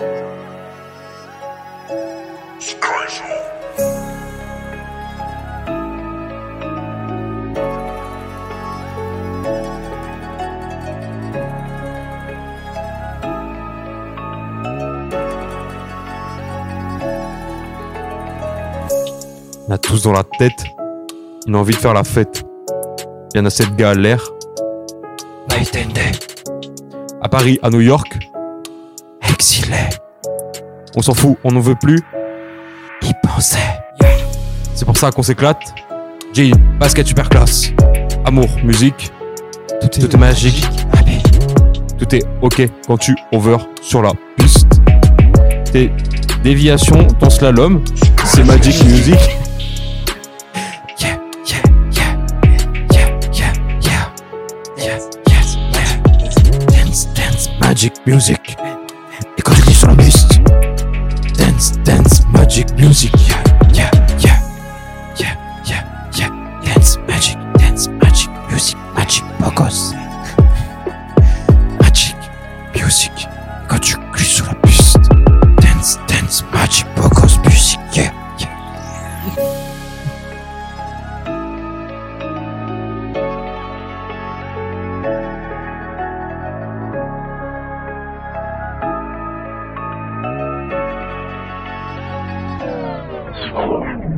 On a tous dans la tête une envie de faire la fête. Il y en a cette galère. Night and day. À Paris, à New York, on s'en fout, on n'en veut plus. y pensait. C'est pour ça qu'on s'éclate. Jean, basket super classe. Amour, musique, Tout tout est magique. Allez, Tout est ok quand tu over sur la piste. Tes déviations, ton slalom, c'est Magic Music. yeah, yeah, yeah, yeah, yeah, yeah, yeah, yes, yeah. Dance, dance, magic music. Dis sur dance, dance, magic music. Yeah, yeah, yeah, yeah, yeah, yeah. Dance, magic, dance, magic music, magic pocos. Magic music. Et school.